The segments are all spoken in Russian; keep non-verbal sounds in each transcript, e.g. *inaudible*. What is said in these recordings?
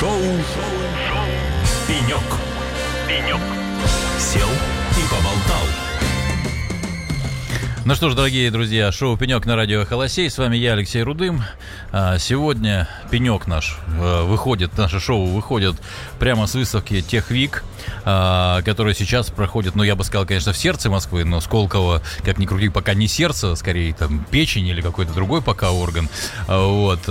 Шоу. «Пенек». «Пенек». Сел и поболтал. Ну что ж, дорогие друзья, шоу «Пенек» на радио «Холосей». С вами я, Алексей Рудым. А, Сегодня «Пенек» наш э, выходит, наше шоу выходит прямо с выставки «Техвик», а, которая сейчас проходит, ну, я бы сказал, конечно, в сердце Москвы, но Сколково, как ни крути, пока не сердце, скорее там печень или какой-то другой пока орган. А, Вот.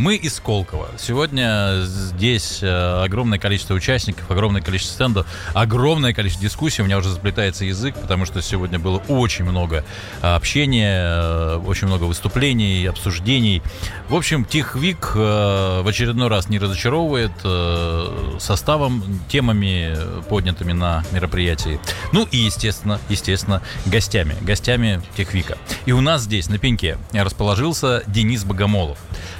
Мы из Сколково. Сегодня здесь э, огромное количество участников, огромное количество стендов, огромное количество дискуссий. У меня уже заплетается язык, потому что сегодня было очень много а, общения, э, очень много выступлений, обсуждений. В общем, Тихвик э, в очередной раз не разочаровывает э, составом, темами, э, поднятыми на мероприятии. Ну и, естественно, естественно, гостями, гостями Техвика. И у нас здесь, на пеньке, расположился Денис Богомолов,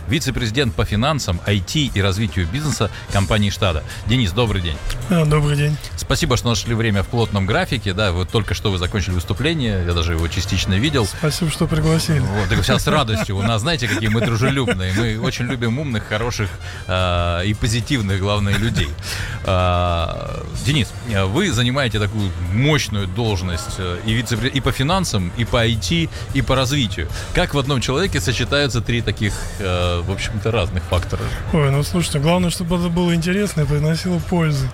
вице-президент по финансам, IT и развитию бизнеса компании «Штада». Денис, добрый день. А, Добрый день. Спасибо, что нашли время в плотном графике. Да, вот только что вы закончили выступление, я даже его частично видел. Спасибо, что пригласили. Вот, так сейчас с радостью. У нас, знаете, какие мы дружелюбные. Мы очень любим умных, хороших э, и позитивных, главное, людей. Э, Денис, вы занимаете такую мощную должность э, и, вице и по финансам, и по IT, и по развитию. Как в одном человеке сочетаются три таких, э, в общем-то, разных фактора? Ой, ну слушайте, главное, чтобы это было интересно и приносило пользу.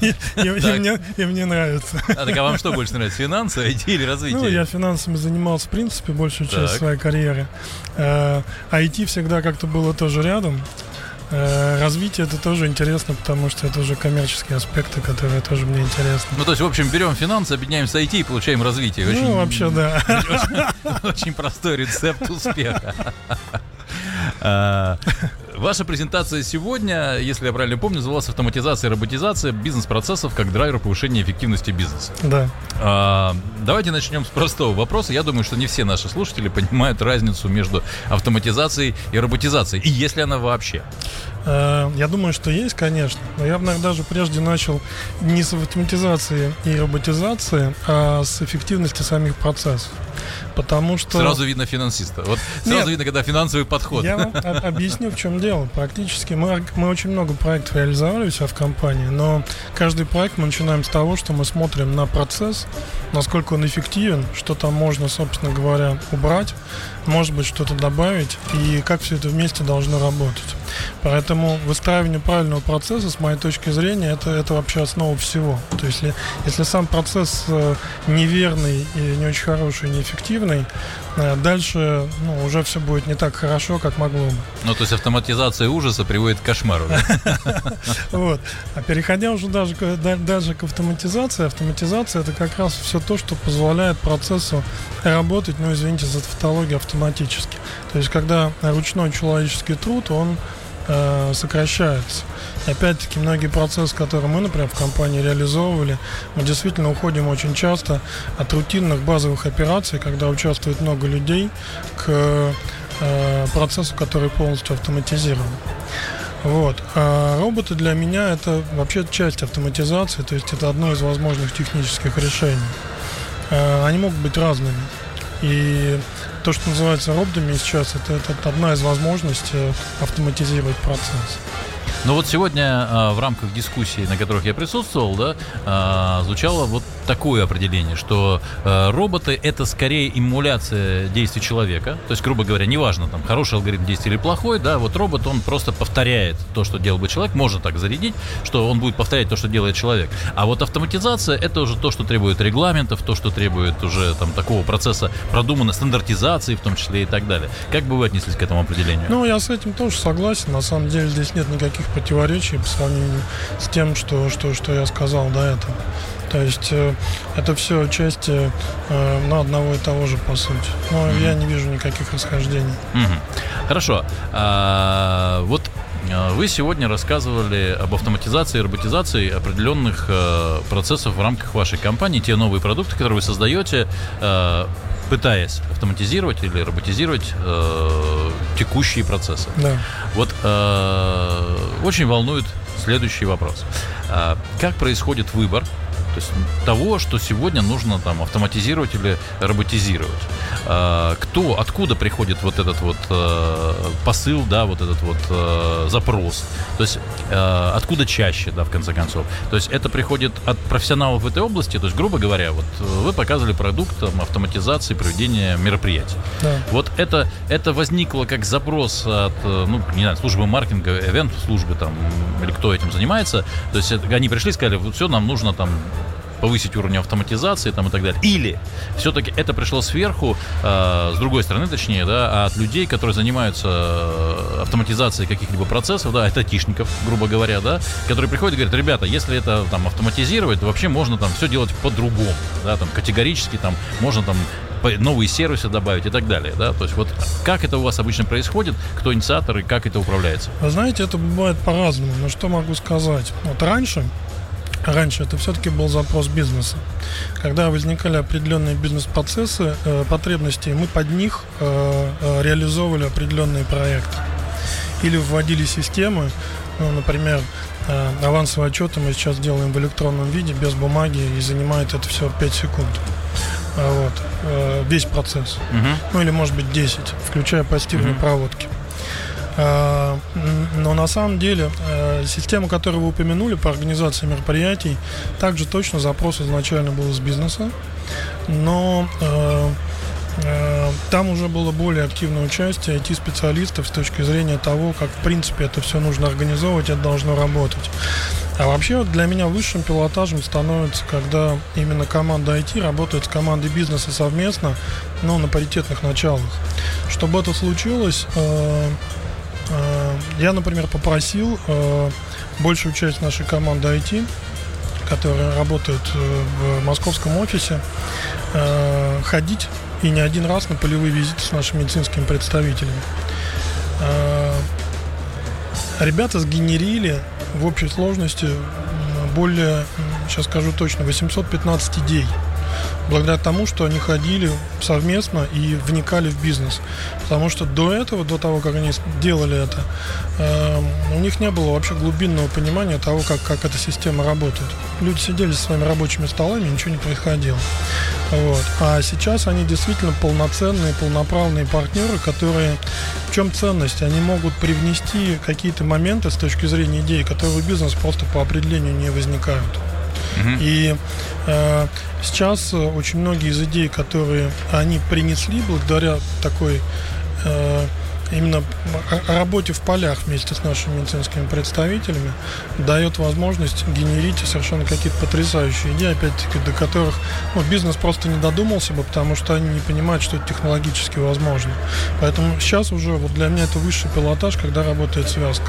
И, и- и Так. мне, и мне нравится. А так а вам что больше нравится, финансы, IT или развитие? Ну, я финансами занимался, в принципе, большую часть своей карьеры. Э, IT всегда как-то было тоже рядом. Э, Развитие это тоже интересно, потому что это уже коммерческие аспекты, которые тоже мне интересны. Ну, то есть, в общем, берем финансы, объединяем с IT и получаем развитие. Очень, Ну, вообще, да. *laughs* Очень простой рецепт успеха. А, Ваша презентация сегодня, если я правильно помню, называлась «Автоматизация и роботизация бизнес-процессов как драйвер повышения эффективности бизнеса». Да. А, Давайте начнем с простого вопроса. Я думаю, что не все наши слушатели понимают разницу между автоматизацией и роботизацией. И если она вообще. Э, Я думаю, что есть, конечно. Но я бы, наверное, даже прежде начал не с автоматизации и роботизации, а с эффективности самих процессов. Потому что... Сразу видно финансиста. Вот сразу Нет. видно, когда финансовый подход. Я вам об- объясню, в чем дело. Практически мы, мы очень много проектов реализовали у себя в компании, но каждый проект мы начинаем с того, что мы смотрим на процесс, насколько он эффективен, что там можно, собственно говоря, убрать, может быть, что-то добавить, и как все это вместе должно работать. Поэтому выстраивание правильного процесса, с моей точки зрения, это, это вообще основа всего. То есть, если, если сам процесс э, неверный и не очень хороший, неэффективный, э, дальше ну, уже все будет не так хорошо, как могло бы. Ну, то есть автоматизация ужаса приводит к кошмару. *laughs* Вот. А переходя уже даже даже к автоматизации, автоматизация это как раз все то, что позволяет процессу работать, ну извините за тавтологию, автоматически. То есть когда ручной человеческий труд, он э, сокращается. И опять-таки многие процессы, которые мы, например, в компании реализовывали, мы действительно уходим очень часто от рутинных базовых операций, когда участвует много людей, к э, процессу, который полностью автоматизирован. Вот. А роботы для меня это вообще часть автоматизации, то есть это одно из возможных технических решений. А, Они могут быть разными. И то, что называется роботами сейчас, это, это одна из возможностей автоматизировать процесс. Но вот сегодня а, в рамках дискуссий, на которых я присутствовал, да, а, звучало вот такое определение, что а, роботы это скорее эмуляция действий человека. То есть, грубо говоря, неважно, там хороший алгоритм действия или плохой, да, вот робот он просто повторяет то, что делал бы человек, можно так зарядить, что он будет повторять то, что делает человек. А вот автоматизация это уже то, что требует регламентов, то, что требует уже там такого процесса продуманной стандартизации, в том числе и так далее. Как бы вы отнеслись к этому определению? Ну, я с этим тоже согласен. На самом деле здесь нет никаких противоречий по сравнению с тем, что, что, что я сказал до этого. То есть э, это все части э, ну, одного и того же, по сути. Но я не вижу никаких расхождений. Мгм. Хорошо. А, вот вы сегодня рассказывали об автоматизации и роботизации определенных э, процессов в рамках вашей компании, те новые продукты, которые вы создаете, э, пытаясь автоматизировать или роботизировать э, текущие процессы. Да. Вот э, очень волнует следующий вопрос. А, как происходит выбор То есть того, что сегодня нужно там автоматизировать или роботизировать. А, кто, откуда приходит вот этот вот э, посыл, да, вот этот вот э, запрос? То есть э, откуда чаще, да, в конце концов? То есть это приходит от профессионалов в этой области, то есть, грубо говоря, вот вы показывали продукт там, автоматизации проведения мероприятий. Да. Вот это, это возникло как запрос от, ну, не знаю, службы маркетинга, event службы там, или кто этим занимается. То есть они пришли и сказали, вот все, нам нужно там повысить уровень автоматизации там, и так далее. Или все-таки это пришло сверху, э, с другой стороны, точнее, да, от людей, которые занимаются э, автоматизацией каких-либо процессов, да, это айтишников, грубо говоря, да, которые приходят и говорят, ребята, если это там автоматизировать, то вообще можно там все делать по-другому, да, там категорически там можно там новые сервисы добавить и так далее, да, то есть вот как это у вас обычно происходит, кто инициатор и как это управляется? Вы знаете, это бывает по-разному, но что могу сказать? Вот раньше раньше это все-таки был запрос бизнеса. Когда возникали определенные бизнес-процессы, э, потребности, мы под них э, э, реализовывали определенные проекты. Или вводили системы, ну, например, э, авансовые отчеты мы сейчас делаем в электронном виде, без бумаги, и занимает это все 5 секунд. А вот, э, весь процесс. Угу. Ну или может быть 10, включая пассивные угу. проводки. А, но на самом деле э, система, которую вы упомянули по организации мероприятий, также точно запрос изначально был из бизнеса, но э, э, там уже было более активное участие IT-специалистов с точки зрения того, как в принципе это все нужно организовывать, это должно работать. А вообще для меня высшим пилотажем становится, когда именно команда IT работает с командой бизнеса совместно, но на паритетных началах. Чтобы это случилось, Э, я, например, попросил э, большую часть нашей команды IT, которая работает э, в московском офисе, ходить и не один раз на полевые визиты с нашими медицинскими представителями. Ребята сгенерили в общей сложности более, сейчас скажу точно, 815 идей благодаря тому, что они ходили совместно и вникали в бизнес. Потому что до этого, до того, как они делали это, э, у них не было вообще глубинного понимания того, как, как эта система работает. Люди сидели со своими рабочими столами, ничего не происходило. Вот. А сейчас они действительно полноценные, полноправные партнеры, которые... В чем ценность? Они могут привнести какие-то моменты с точки зрения идеи, которые в бизнес просто по определению не возникают. И э, сейчас очень многие из идей, которые они принесли благодаря такой э, именно о работе в полях вместе с нашими медицинскими представителями дает возможность генерить совершенно какие-то потрясающие идеи, опять-таки, до которых ну, бизнес просто не додумался бы, потому что они не понимают, что это технологически возможно. Поэтому сейчас уже вот для меня это высший пилотаж, когда работает связка.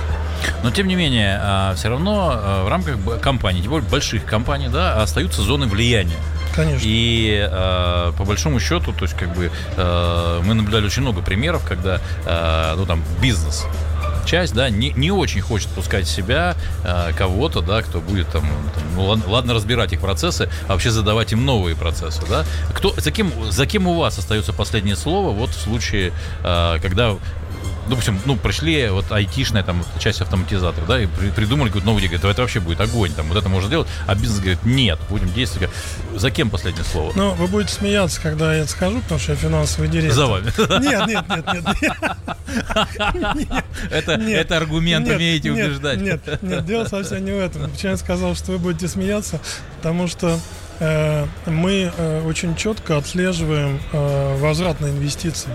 Но тем не менее, а, все равно а, в рамках компаний, тем более больших компаний, да, остаются зоны влияния. Конечно. И э, по большому счету, то есть как бы э, мы наблюдали очень много примеров, когда э, ну там бизнес часть, да, не, не очень хочет пускать себя э, кого-то, да, кто будет там, там ну, ладно разбирать их процессы, а вообще задавать им новые процессы, да. Кто, за кем, за кем у вас остается последнее слово вот в случае, э, когда допустим, ну, пришли вот айтишная там часть автоматизаторов, да, и при, придумали какую-то новую идею, говорят, это вообще будет огонь, там, вот это можно сделать, а бизнес говорит, нет, будем действовать. За кем последнее слово? Ну, вы будете смеяться, когда я это скажу, потому что я финансовый директор. За вами. Нет, нет, нет, нет. *laughs* Это, это аргумент, умеете убеждать. Нет, нет, дело совсем не в этом. Почему я сказал, что вы будете смеяться? Потому что э, мы э, очень четко отслеживаем э, возврат на инвестиции.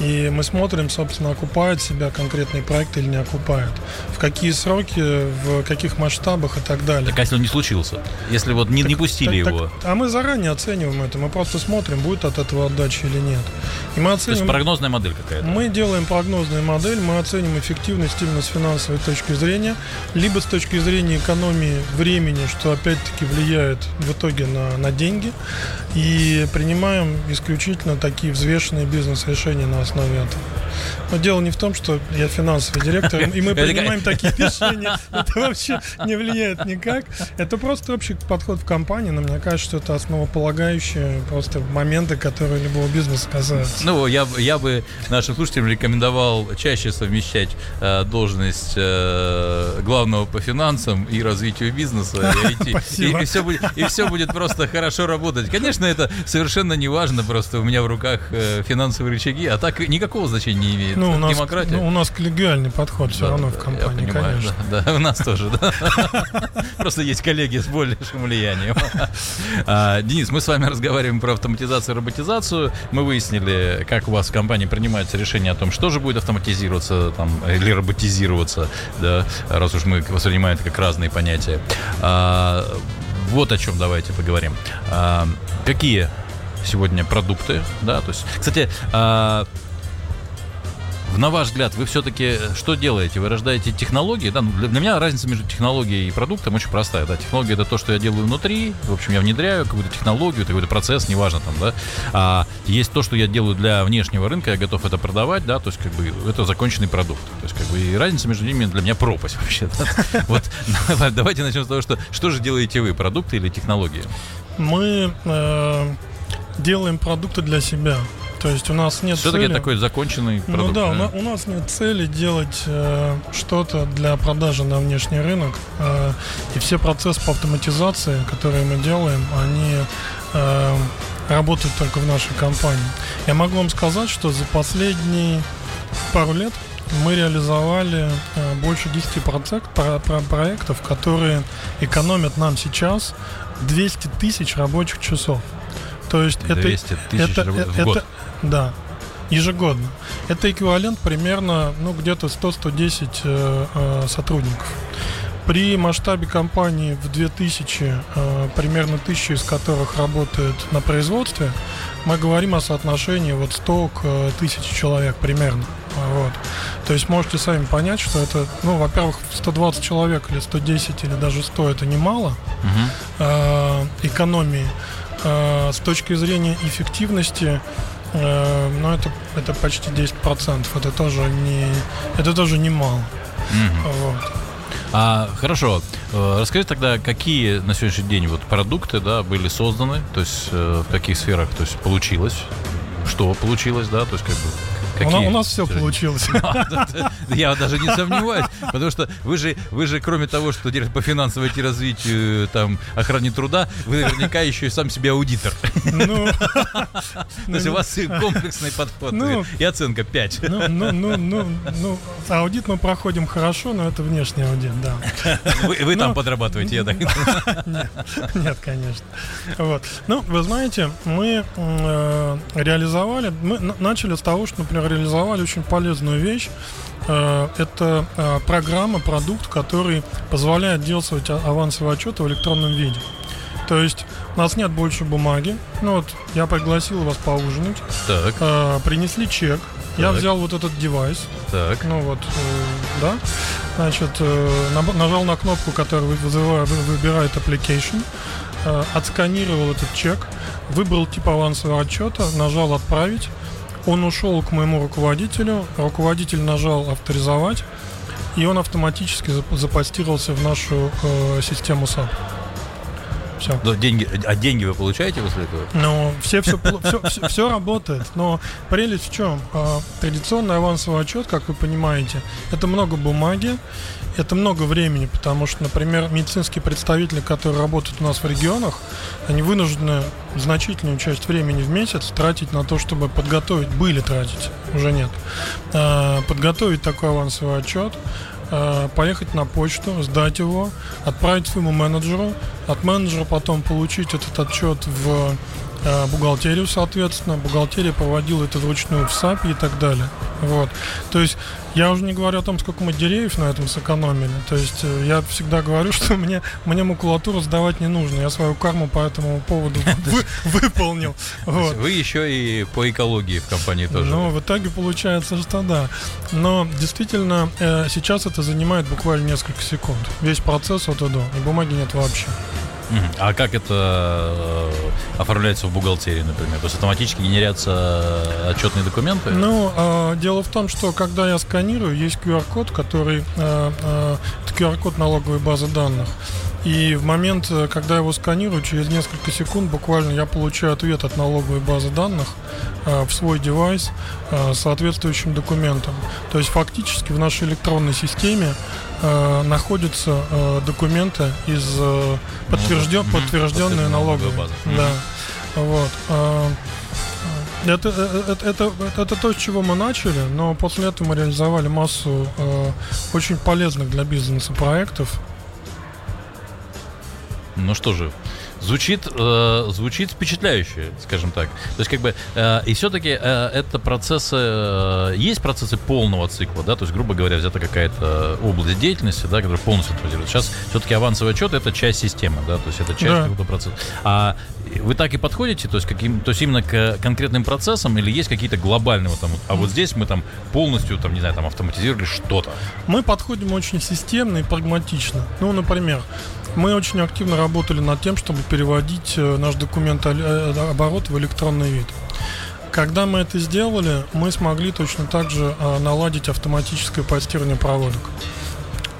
И мы смотрим, собственно, окупают себя конкретный проект или не окупают. В какие сроки, в каких масштабах и так далее. Так а если он не случился? Если вот не, так, не пустили так, его? Так, а мы заранее оцениваем это. Мы просто смотрим, будет от этого отдача или нет. И мы оценим, То есть прогнозная модель какая-то? Мы делаем прогнозную модель, мы оценим эффективность именно с финансовой точки зрения, либо с точки зрения экономии времени, что опять-таки влияет в итоге на, на деньги. И принимаем исключительно такие взвешенные бизнес-решения на основе этого. Но дело не в том, что я финансовый директор, и мы *laughs* принимаем такие *laughs* решения. Это вообще не влияет никак. Это просто общий подход в компании, но мне кажется, что это основополагающие просто моменты, которые любого бизнеса касаются. Ну, я, я бы нашим слушателям рекомендовал чаще совмещать э, должность э, главного по финансам и развитию бизнеса. И, *laughs* и, и, все будет, и все будет просто хорошо работать. Конечно, это совершенно не важно, просто у меня в руках э, финансовые рычаги, а так никакого значения не имеет. Ну, у нас, Демократия. Ну, у нас коллегиальный подход все да, равно в компании, понимаю, конечно. Да, да, у нас тоже, да. *laughs* Просто есть коллеги с большим влиянием. *laughs* А, Денис, мы с вами разговариваем про автоматизацию и роботизацию. Мы выяснили, как у вас в компании принимается решение о том, что же будет автоматизироваться там, или роботизироваться, да, раз уж мы воспринимаем это как разные понятия. А, вот о чем давайте поговорим. А, какие сегодня продукты, да, то есть, кстати, на ваш взгляд, вы все-таки что делаете? Вы рождаете технологии? Да, ну, для, для меня разница между технологией и продуктом очень простая. Да, технология это то, что я делаю внутри. В общем, я внедряю какую-то технологию, какой-то процесс, неважно там, да. А есть то, что я делаю для внешнего рынка, я готов это продавать, да, то есть как бы это законченный продукт. То есть как бы и разница между ними для меня пропасть вообще. *laughs* Вот *laughs* давайте начнем с того, что что же делаете вы, продукты или технологии? Мы э, делаем продукты для себя. То есть у нас нет Все-таки цели... такой законченный ну продукт. Ну да, да? У, нас нет цели делать э, что-то для продажи на внешний рынок. Э, и все процессы по автоматизации, которые мы делаем, они э, работают только в нашей компании. Я могу вам сказать, что за последние пару лет мы реализовали э, больше 10% про, про проектов, которые экономят нам сейчас 200 тысяч рабочих часов. То есть 200 это, это, в это, год. Да, ежегодно. Это эквивалент примерно, ну, где-то 100-110 э, э, сотрудников. При масштабе компании в 2000, э, примерно 1000 из которых работают на производстве, мы говорим о соотношении вот 100 к 1000 человек примерно. Вот. То есть можете сами понять, что это, ну, во-первых, 120 человек или 110 или даже 100 это немало угу. э, экономии. Э, с точки зрения эффективности Но это, это почти 10%. Это тоже не, это тоже немало. Mm-hmm. Вот. А, хорошо. Э, расскажи тогда, какие на сегодняшний день вот продукты да, были созданы, то есть э, в каких сферах то есть, получилось, что получилось, да, то есть как бы Какие? У, нас все получилось. *laughs* Я даже не сомневаюсь, потому что вы же, вы же кроме того, что по финансовой развитию, там, охране труда, вы наверняка еще и сам себе аудитор. Ну, *laughs* То есть у вас комплексный подход ну, и оценка 5. Ну, ну, ну, ну, ну, аудит мы проходим хорошо, но это внешний аудит, да. Вы там подрабатываете, я так Нет, конечно. Вот. Ну, вы знаете, мы э, реализовали, мы начали с того, что, например, реализовали очень полезную вещь. Э, это э, программа, продукт, который позволяет делать авансовый отчет в электронном виде. То есть у нас нет больше бумаги. Ну вот, я пригласил вас поужинать. Так. Э, принесли чек. Так. Я взял вот этот девайс. Так. Ну вот, э, да. Значит, э, нажал на кнопку, которая вызывает, выбирает application. Э, отсканировал этот чек. Выбрал тип авансового отчета. Нажал отправить. Он ушел к моему руководителю, руководитель нажал авторизовать, и он автоматически запостировался в нашу э, систему SAP. Все. Но деньги, а деньги вы получаете после этого? Ну, все, все, все, все, все работает. Но прелесть в чем? А, традиционный авансовый отчет, как вы понимаете, это много бумаги, это много времени, потому что, например, медицинские представители, которые работают у нас в регионах, они вынуждены значительную часть времени в месяц тратить на то, чтобы подготовить, были тратить, уже нет, а, подготовить такой авансовый отчет, поехать на почту, сдать его, отправить своему менеджеру, от менеджера потом получить этот отчет в а, бухгалтерию, соответственно. Бухгалтерия проводила это вручную в САПе и так далее. Вот. То есть я уже не говорю о том, сколько мы деревьев на этом сэкономили. То есть э, я всегда говорю, *laughs* что мне, мне макулатуру сдавать не нужно. Я свою карму по этому поводу *laughs* выполнил. Вы еще и по экологии в компании тоже. Ну, в итоге получается, что да. Но действительно, э, сейчас это занимает буквально несколько секунд. Весь процесс от и до. И бумаги нет вообще. А как это э, оформляется в бухгалтерии, например? То есть автоматически генерятся отчетные документы? Ну, дело в том, что когда я сканирую, есть QR-код, который э, э, QR-код налоговой базы данных. И в момент, э, когда я его сканирую, через несколько секунд буквально я получаю ответ от налоговой базы данных э, в свой девайс э, с соответствующим документом. То есть фактически в нашей электронной системе э, находятся э, документы из э, подтвержден, Мгм. подтвержденные налоговые. база. Мгм. Да. Вот. а, Это, э, это, это, это то, с чего мы начали, но после этого мы реализовали массу э, очень полезных для бизнеса проектов. Ну что же, звучит, э, звучит впечатляюще, скажем так. То есть как бы э, и все-таки э, это процессы, э, есть процессы полного цикла, да, то есть грубо говоря взята какая-то область деятельности, да, которая полностью автоматизируется. Сейчас все-таки авансовый отчет это часть системы, да, то есть это часть Да. какого-то процесса. А вы так и подходите, то есть каким, то есть именно к конкретным процессам или есть какие-то глобальные вот там, вот, а вот здесь мы там полностью там не знаю там автоматизировали что-то. Мы подходим очень системно и прагматично. Ну, например, мы очень активно работали над тем, чтобы переводить э, наш документ оборот в электронный вид. Когда мы это сделали, мы смогли точно так же э, наладить автоматическое постирование проводок.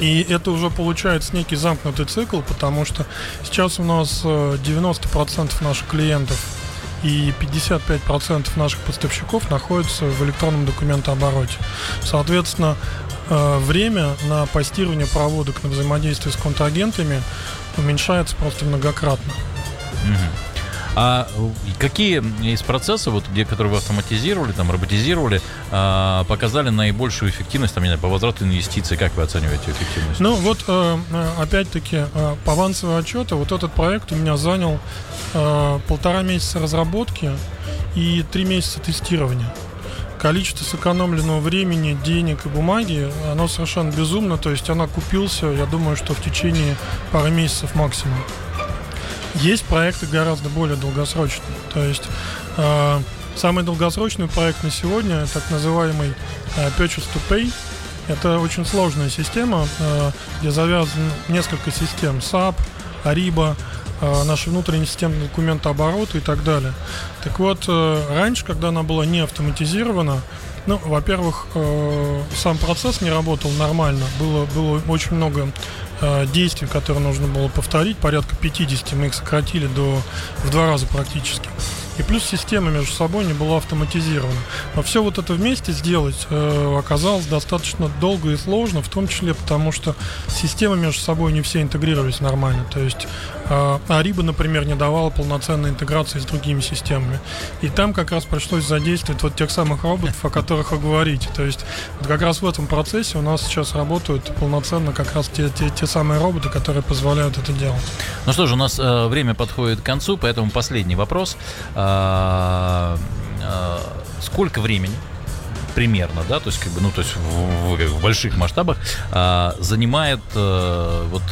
И это уже получается некий замкнутый цикл, потому что сейчас у нас э, 90% наших клиентов и 55% наших поставщиков находятся в электронном документообороте. Соответственно, э, время на постирование проводок на взаимодействие с контрагентами уменьшается просто многократно. Мгм. А какие из процессов, вот, где, которые вы автоматизировали, там, роботизировали, а, показали наибольшую эффективность, там, не знаю, по возврату инвестиций, как вы оцениваете эффективность? Ну вот, э, э, опять-таки, э, по авансовой отчету, вот этот проект у меня занял полтора месяца разработки и три месяца тестирования. Количество сэкономленного времени, денег и бумаги, оно совершенно безумно, то есть она купился, я думаю, что в течение пары месяцев максимум. Есть проекты гораздо более долгосрочные, то есть э, самый долгосрочный проект на сегодня, так называемый э, Purchase to Pay, это очень сложная система, э, где завязано несколько систем SAP, Ariba, наши внутренние системы документооборота и так далее. Так вот, раньше, когда она была не автоматизирована, ну, во-первых, сам процесс не работал нормально, было, было очень много действий, которые нужно было повторить, порядка 50, мы их сократили до, в два раза практически. И плюс система между собой не была автоматизирована. Но все вот это вместе сделать э, оказалось достаточно долго и сложно, в том числе потому, что системы между собой не все интегрировались нормально. То есть э, Ариба, например, не давала полноценной интеграции с другими системами. И там как раз пришлось задействовать вот тех самых роботов, о которых вы говорите. То есть вот как раз в этом процессе у нас сейчас работают полноценно как раз те, те, те самые роботы, которые позволяют это делать. Ну что же, у нас э, время подходит к концу, поэтому последний вопрос. А, сколько времени примерно, да, то есть как бы, ну, то есть в, в- в больших масштабах а, занимает э, вот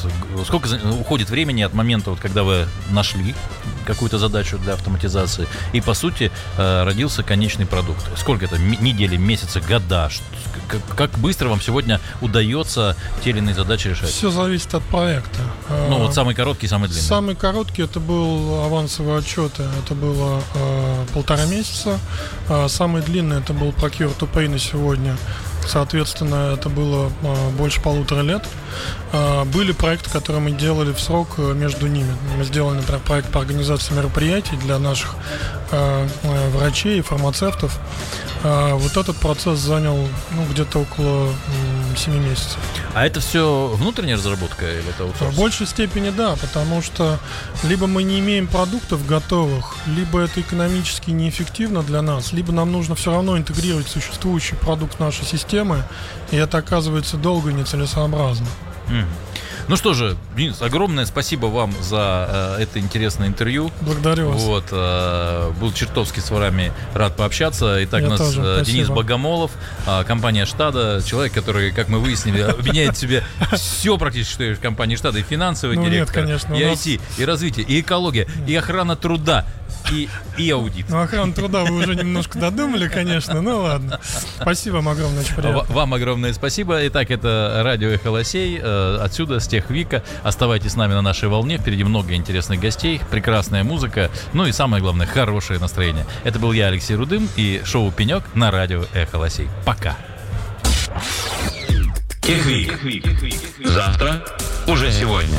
сколько за- уходит времени от момента, вот когда вы нашли какую-то задачу для автоматизации и по сути э, родился конечный продукт. Сколько это недели, месяцы, года? Как, быстро вам сегодня удается те или иные задачи решать? Все зависит от проекта. Ну Э, вот самый короткий, самый длинный. Самый короткий это был авансовый отчет, это было э, полтора месяца. Самый длинный это был Procure to Pay на сегодня. Соответственно, это было э, больше полутора лет. А, были проекты, которые мы делали в срок э, между ними. Мы сделали, например, проект по организации мероприятий для наших э, врачей и фармацевтов. А, вот этот процесс занял ну, где-то около 7 месяцев. А это все внутренняя разработка или это В аутсорс? большей степени да, потому что либо мы не имеем продуктов готовых, либо это экономически неэффективно для нас, либо нам нужно все равно интегрировать существующий продукт в нашей системы, и это оказывается долго и нецелесообразно. Мгм. Ну что же, Денис, огромное спасибо вам за э, это интересное интервью. Благодарю вас. Вот, э, был чертовски с вами рад пообщаться. Итак, Я у нас тоже, э. Денис Богомолов, э, компания Штада, человек, который, как мы выяснили, объединяет в себе все практически, что есть в компании Штада, и финансовый Ну, нет, директор, конечно, у и нас- IT, и развитие, и экология, и охрана труда, и, и аудит. Ну, охрану труда вы уже немножко додумали, конечно, ну ладно. Спасибо вам огромное, очень приятно. Вам огромное спасибо. Итак, это радио Эхо Лосей. Э, Отсюда, с Техвика. Оставайтесь с нами на нашей волне. Впереди много интересных гостей, прекрасная музыка, ну и самое главное, хорошее настроение. Это был я, Алексей Рудым, и шоу «Пенек» на радио «Эхо Лосей». Пока. Техвик. Завтра уже сегодня.